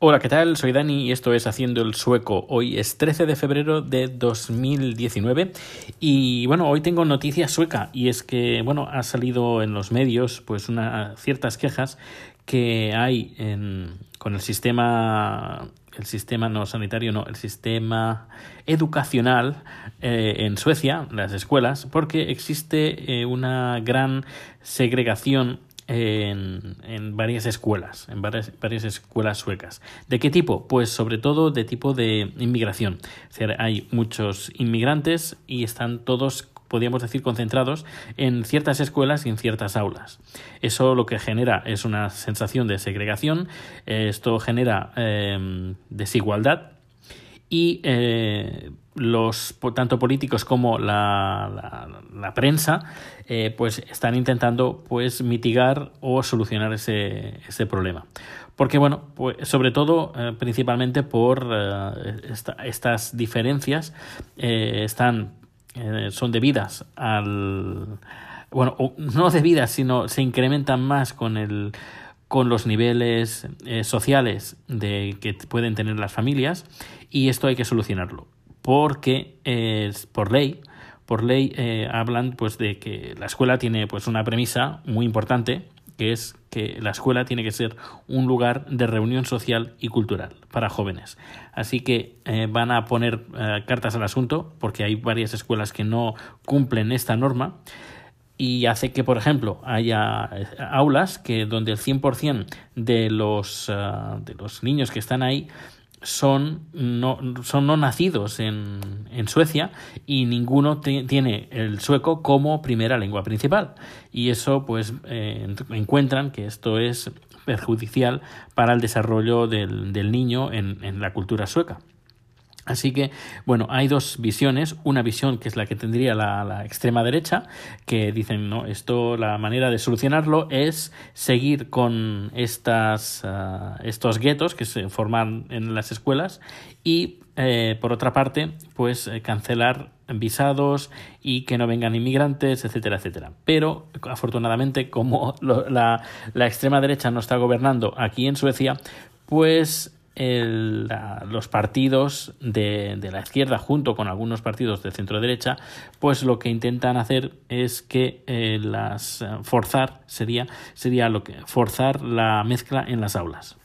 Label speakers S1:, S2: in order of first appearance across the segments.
S1: Hola, ¿qué tal? Soy Dani y esto es Haciendo el Sueco. Hoy es 13 de febrero de 2019 y bueno, hoy tengo noticia sueca y es que bueno, ha salido en los medios pues una, ciertas quejas que hay con el sistema el sistema no sanitario, no, el sistema educacional eh, en Suecia, las escuelas, porque existe eh, una gran segregación en, varias escuelas, en varias, varias, escuelas suecas. ¿De qué tipo? Pues sobre todo de tipo de inmigración. hay muchos inmigrantes y están todos podríamos decir, concentrados en ciertas escuelas y en ciertas aulas. Eso lo que genera es una sensación de segregación, esto genera eh, desigualdad y eh, los tanto políticos como la, la, prensa eh, pues están intentando pues mitigar o solucionar ese, ese problema. Porque bueno pues sobre todo eh, principalmente por estas diferencias están son debidas al bueno no debidas sino se incrementan más con el con los niveles sociales de que pueden tener las familias y esto hay que solucionarlo porque es por ley por ley eh, hablan pues de que la escuela tiene pues una premisa muy importante que es que la escuela tiene que ser un lugar de reunión social y cultural para jóvenes. Así que eh, van a poner eh, cartas al asunto porque hay varias escuelas que no cumplen esta norma y hace que, por ejemplo, haya aulas que donde el 100% de los, de los niños que están ahí son no, son no nacidos en, en Suecia y ninguno tiene el sueco como primera lengua principal. Y eso, pues, eh, encuentran que esto es perjudicial para el desarrollo del, del niño en, en la cultura sueca. Así que, bueno, hay dos visiones. Una visión que es la que tendría la, extrema derecha, que dicen, no, esto, la manera de solucionarlo es seguir con estas, ah, estos guetos que se forman en las escuelas y, eh, por otra parte, pues eh, cancelar visados y que no vengan inmigrantes, etcétera, etcétera. Pero, afortunadamente, como la, la extrema derecha no está gobernando aquí en Suecia, pues los partidos de, de, la izquierda junto con algunos partidos de centro derecha pues lo que intentan hacer es que eh, las eh, forzar sería sería lo que forzar la mezcla en las aulas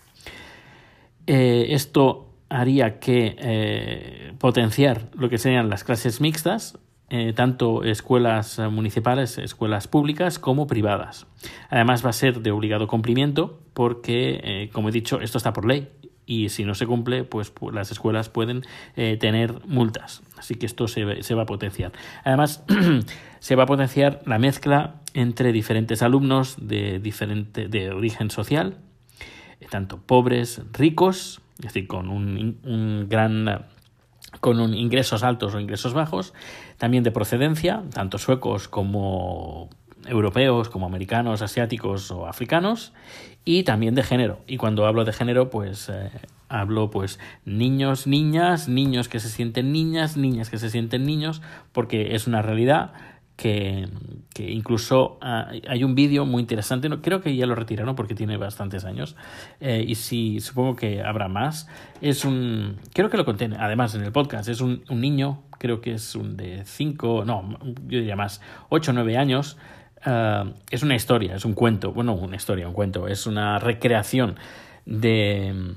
S1: eh, esto haría que potenciar lo que serían las clases mixtas tanto escuelas municipales, escuelas públicas como privadas. Además va a ser de obligado cumplimiento porque, como he dicho, esto está por ley y si no se cumple, pues las escuelas pueden eh, tener multas. Así que esto se, se va a potenciar. Además, se va a potenciar la mezcla entre diferentes alumnos de, diferente, de origen social, eh, tanto pobres, ricos, es decir, con un, un gran con un ingresos altos o ingresos bajos, también de procedencia, tanto suecos como europeos como americanos, asiáticos o africanos y también de género. Y cuando hablo de género, pues eh, hablo pues niños, niñas, niños que se sienten niñas, niñas que se sienten niños, porque es una realidad que, que incluso ah, hay un vídeo muy interesante, no, creo que ya lo retiraron porque tiene bastantes años, eh, y si supongo que habrá más, es un, creo que lo contiene, además en el podcast, es un, un niño, creo que es un de 5, no, yo diría más, 8 o 9 años, Ah, es una historia, es un cuento, bueno, una historia, un cuento, es una recreación de,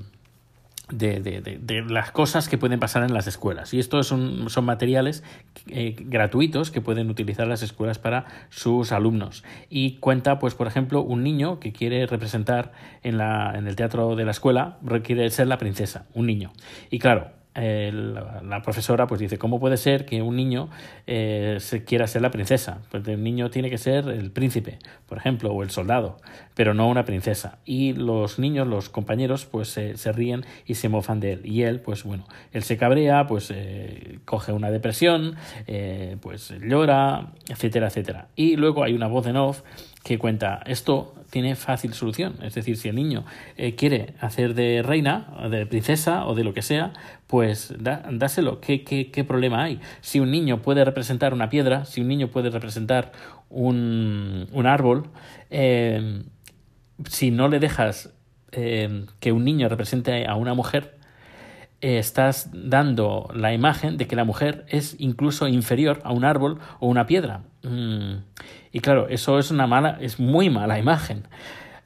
S1: de, de, de, las cosas que pueden pasar en las escuelas. Y estos son, son materiales eh, gratuitos que pueden utilizar las escuelas para sus alumnos. Y cuenta, pues, por ejemplo, un niño que quiere representar en, la, en el teatro de la escuela, quiere ser la princesa, un niño. Y claro, la, profesora pues dice, ¿cómo puede ser que un niño eh, se quiera ser la princesa? Pues el niño tiene que ser el príncipe, por ejemplo, o el soldado, pero no una princesa. Y los niños, los compañeros, pues se ríen y se mofan de él. Y él, pues bueno, él se cabrea, pues eh, coge una depresión, eh, pues llora, etcétera, etcétera. Y luego hay una voz en off que cuenta esto tiene fácil solución. Es decir, si el niño eh, quiere hacer de reina, de princesa o de lo que sea, pues dáselo. ¿Qué, qué, qué problema hay? Si un niño puede representar una piedra, si un niño puede representar un, un árbol, eh, si no le dejas eh, que un niño represente a una mujer, eh, estás dando la imagen de que la mujer es incluso inferior a un árbol o una piedra. Mm. Y claro, eso es una mala, es muy mala imagen.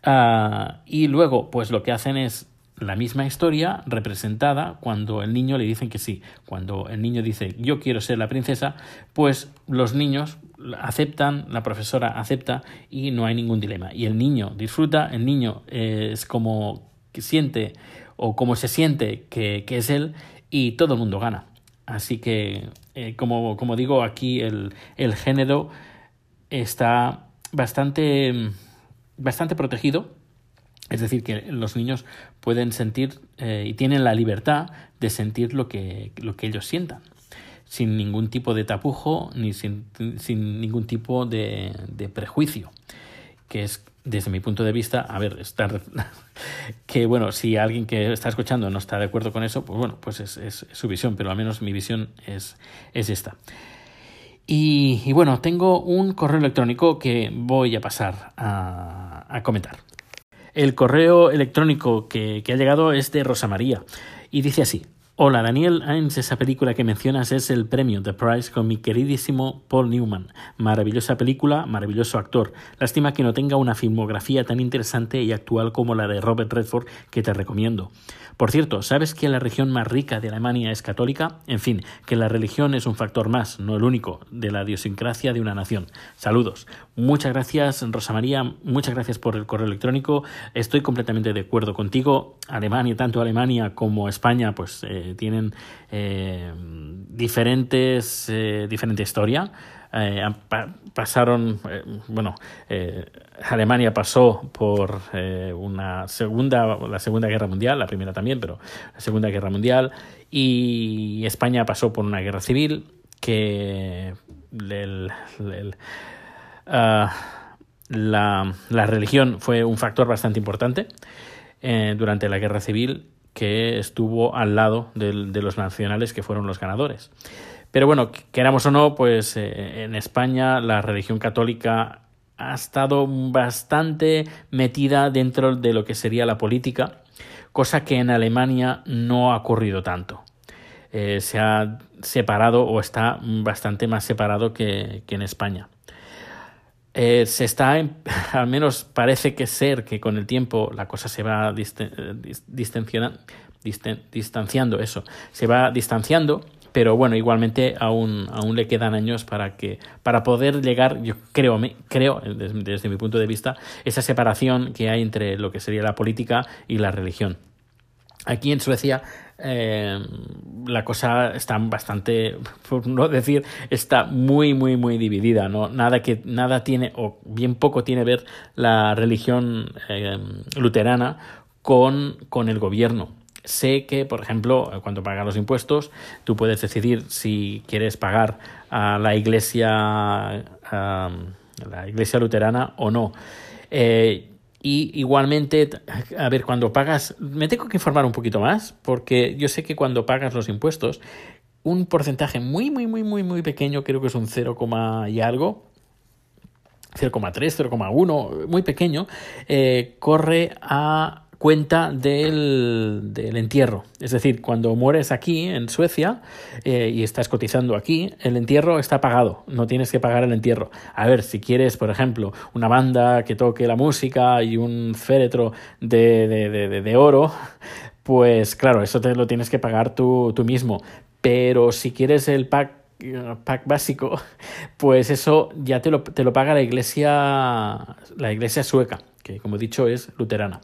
S1: Ah, y luego, pues lo que hacen es la misma historia representada cuando el niño le dicen que sí. Cuando el niño dice yo quiero ser la princesa, pues los niños aceptan, la profesora acepta y no hay ningún dilema. Y el niño disfruta, el niño es como que siente o como se siente que, es él y todo el mundo gana. Así que, eh, como, como, digo, aquí el, el género está bastante, bastante protegido es decir, que los niños pueden sentir eh, y tienen la libertad de sentir lo que, lo que ellos sientan, sin ningún tipo de tapujo ni sin, sin ningún tipo de, de, prejuicio, que es, desde mi punto de vista, a ver, que bueno, si alguien que está escuchando no está de acuerdo con eso, pues bueno, pues es, su visión, pero al menos mi visión es, es esta. Y, bueno, tengo un correo electrónico que voy a pasar a, a comentar. El correo electrónico que, ha llegado es de Rosa María y dice así. Hola Daniel Ains, esa película que mencionas es el premio The Prize con mi queridísimo Paul Newman. Maravillosa película, maravilloso actor. Lástima que no tenga una filmografía tan interesante y actual como la de Robert Redford que te recomiendo. Por cierto, ¿sabes que la región más rica de Alemania es católica? En fin, que la religión es un factor más, no el único, de la idiosincrasia de una nación. Saludos. Muchas gracias, Rosa María. Muchas gracias por el correo electrónico. Estoy completamente de acuerdo contigo. Alemania, tanto Alemania como España, pues eh, tienen eh, diferentes, eh, diferente historia. Eh, pasaron, eh, bueno, Alemania pasó por una segunda, la Segunda Guerra Mundial, la primera también, pero la Segunda Guerra Mundial, y España pasó por una guerra civil que ah, la, la, religión fue un factor bastante importante durante la guerra civil que estuvo al lado de los nacionales que fueron los ganadores. Pero bueno, queramos o no, pues eh, en España la religión católica ha estado bastante metida dentro de lo que sería la política, cosa que en Alemania no ha ocurrido tanto. Eh, se ha separado o está bastante más separado que, en España. Eh, se está, al menos parece que ser que con el tiempo la cosa se va distanciando, eso, se va distanciando pero bueno, igualmente aún, aún le quedan años para que para poder llegar, yo creo, creo desde, mi punto de vista, esa separación que hay entre lo que sería la política y la religión. Aquí en Suecia eh, la cosa está bastante, por no decir, está muy, muy, muy dividida. ¿no? Nada que nada tiene, o bien poco tiene ver la religión eh, luterana con, con el gobierno sé que, por ejemplo, cuando pagas los impuestos, tú puedes decidir si quieres pagar a la iglesia, la iglesia luterana o no. Eh, y igualmente, a ver, cuando pagas, me tengo que informar un poquito más, porque yo sé que cuando pagas los impuestos, un porcentaje muy, muy, muy, muy, muy pequeño, creo que es un 0, y algo, 0,3, 0,1, muy pequeño, eh, corre a cuenta del, del, entierro. Es decir, cuando mueres aquí en Suecia eh, y estás cotizando aquí, el entierro está pagado, no tienes que pagar el entierro. A ver, si quieres, por ejemplo, una banda que toque la música y un féretro de, de, de, oro, pues claro, eso te lo tienes que pagar tú, tú mismo. Pero si quieres el pack pack básico, pues eso ya te lo, te lo paga la iglesia, la iglesia sueca, que como he dicho es luterana.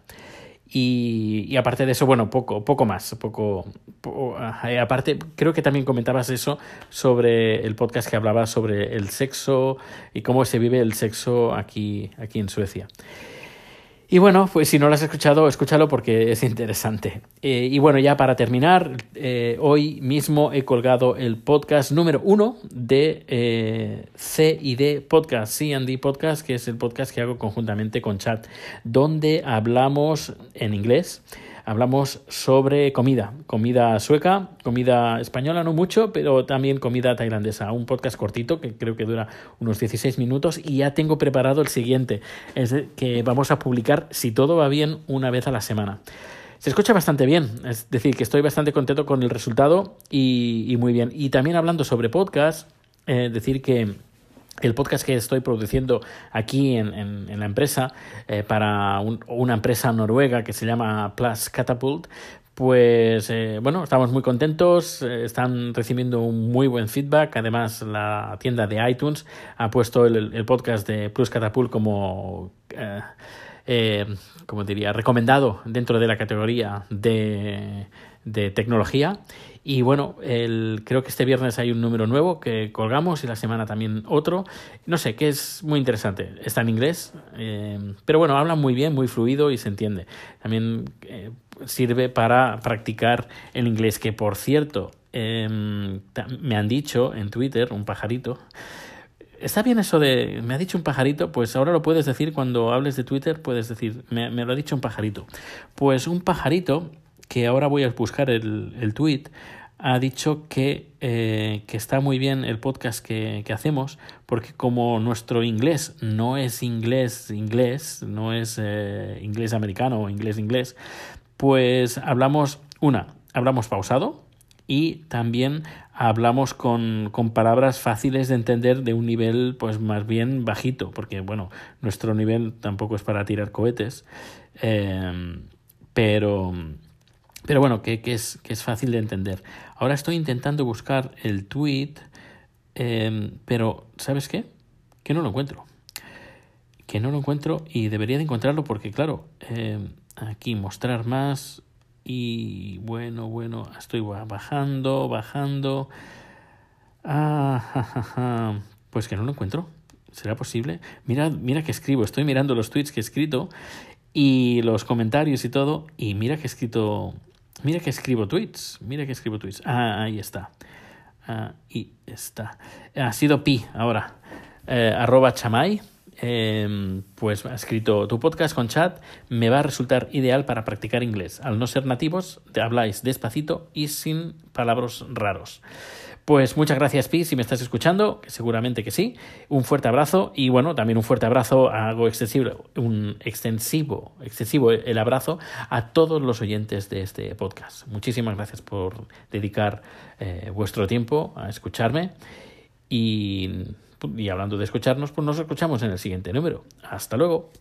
S1: Y, aparte de eso, bueno, poco, poco más, poco, aparte, creo que también comentabas eso sobre el podcast que hablaba sobre el sexo y cómo se vive el sexo aquí, aquí en Suecia. Y bueno, pues si no lo has escuchado, escúchalo porque es interesante. Eh, y bueno, ya para terminar, eh, hoy mismo he colgado el podcast número uno de eh, CID Podcast, C&D Podcast, que es el podcast que hago conjuntamente con Chat, donde hablamos en inglés hablamos sobre comida, comida sueca, comida española, no mucho, pero también comida tailandesa. Un podcast cortito que creo que dura unos 16 minutos y ya tengo preparado el siguiente, es que vamos a publicar, si todo va bien, una vez a la semana. Se escucha bastante bien, es decir, que estoy bastante contento con el resultado y, muy bien. Y también hablando sobre podcast, eh, decir que el podcast que estoy produciendo aquí en, la empresa eh, para una empresa noruega que se llama Plus Catapult, pues eh, bueno, estamos muy contentos, eh, están recibiendo un muy buen feedback. Además, la tienda de iTunes ha puesto el, podcast de Plus Catapult como, como diría, recomendado dentro de la categoría de, de tecnología. Y bueno, el, creo que este viernes hay un número nuevo que colgamos y la semana también otro. No sé, que es muy interesante. Está en inglés, eh, pero bueno, habla muy bien, muy fluido y se entiende. También eh, sirve para practicar el inglés, que por cierto, em, me han dicho en Twitter, un pajarito, Está bien eso de, me ha dicho un pajarito, pues ahora lo puedes decir cuando hables de Twitter, puedes decir, me, me lo ha dicho un pajarito. Pues un pajarito que ahora voy a buscar el, el tweet, ha dicho que, eh, que, está muy bien el podcast que, que, hacemos, porque como nuestro inglés no es inglés inglés, no es eh, inglés americano o inglés inglés, pues hablamos, una, hablamos pausado y también hablamos con, con, palabras fáciles de entender de un nivel pues más bien bajito, porque bueno, nuestro nivel tampoco es para tirar cohetes, eh, pero pero bueno, que, es, que es fácil de entender. Ahora estoy intentando buscar el tweet, em, pero ¿sabes qué? Que no lo encuentro. Que no lo encuentro y debería de encontrarlo porque, claro, em, aquí mostrar más y bueno, bueno, estoy bajando, bajando. Ah, pues que no lo encuentro. ¿Será posible? Mira, mira que escribo, estoy mirando los tweets que he escrito y los comentarios y todo, y mira que he escrito Mira que escribo tweets. Mira que escribo tweets. Ah, ahí está. Ahí está. Ha sido pi ahora. Eh, arroba chamay. Em, pues ha escrito tu podcast con chat me va a resultar ideal para practicar inglés. Al no ser nativos, te habláis despacito y sin palabras raros. Pues muchas gracias, Pi, si me estás escuchando, seguramente que sí. Un fuerte abrazo y bueno, también un fuerte abrazo, hago extensivo, un extensivo, excesivo el abrazo a todos los oyentes de este podcast. Muchísimas gracias por dedicar eh, vuestro tiempo a escucharme y, y hablando de escucharnos, pues nos escuchamos en el siguiente número. Hasta luego.